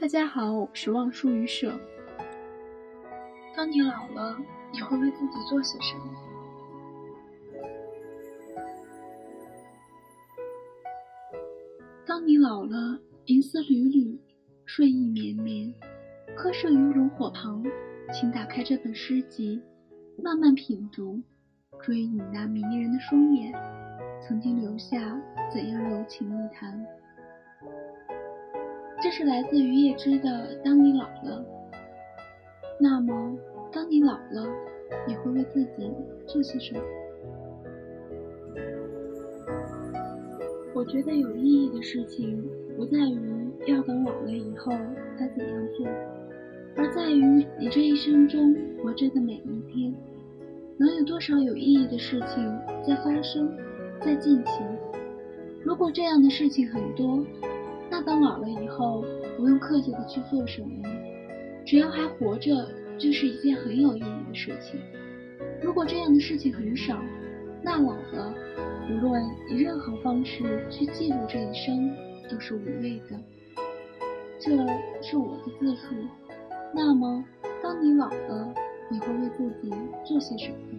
大家好，我是望书于舍。当你老了，你会为自己做些什么？当你老了，银丝缕缕，睡意绵绵，瞌睡于炉火旁，请打开这本诗集，慢慢品读，追忆那迷人的双眼，曾经留下怎样柔情蜜谈。这是来自于叶芝的《当你老了》。那么，当你老了，你会为自己做些什么？我觉得有意义的事情，不在于要等老了以后该怎样做，而在于你这一生中活着的每一天，能有多少有意义的事情在发生，在进行。如果这样的事情很多。那等老了以后，不用刻意的去做什么，只要还活着，就是一件很有意义的事情。如果这样的事情很少，那老了，无论以任何方式去记录这一生，都是无谓的。这是我的自述。那么，当你老了，你会为自己做些什么？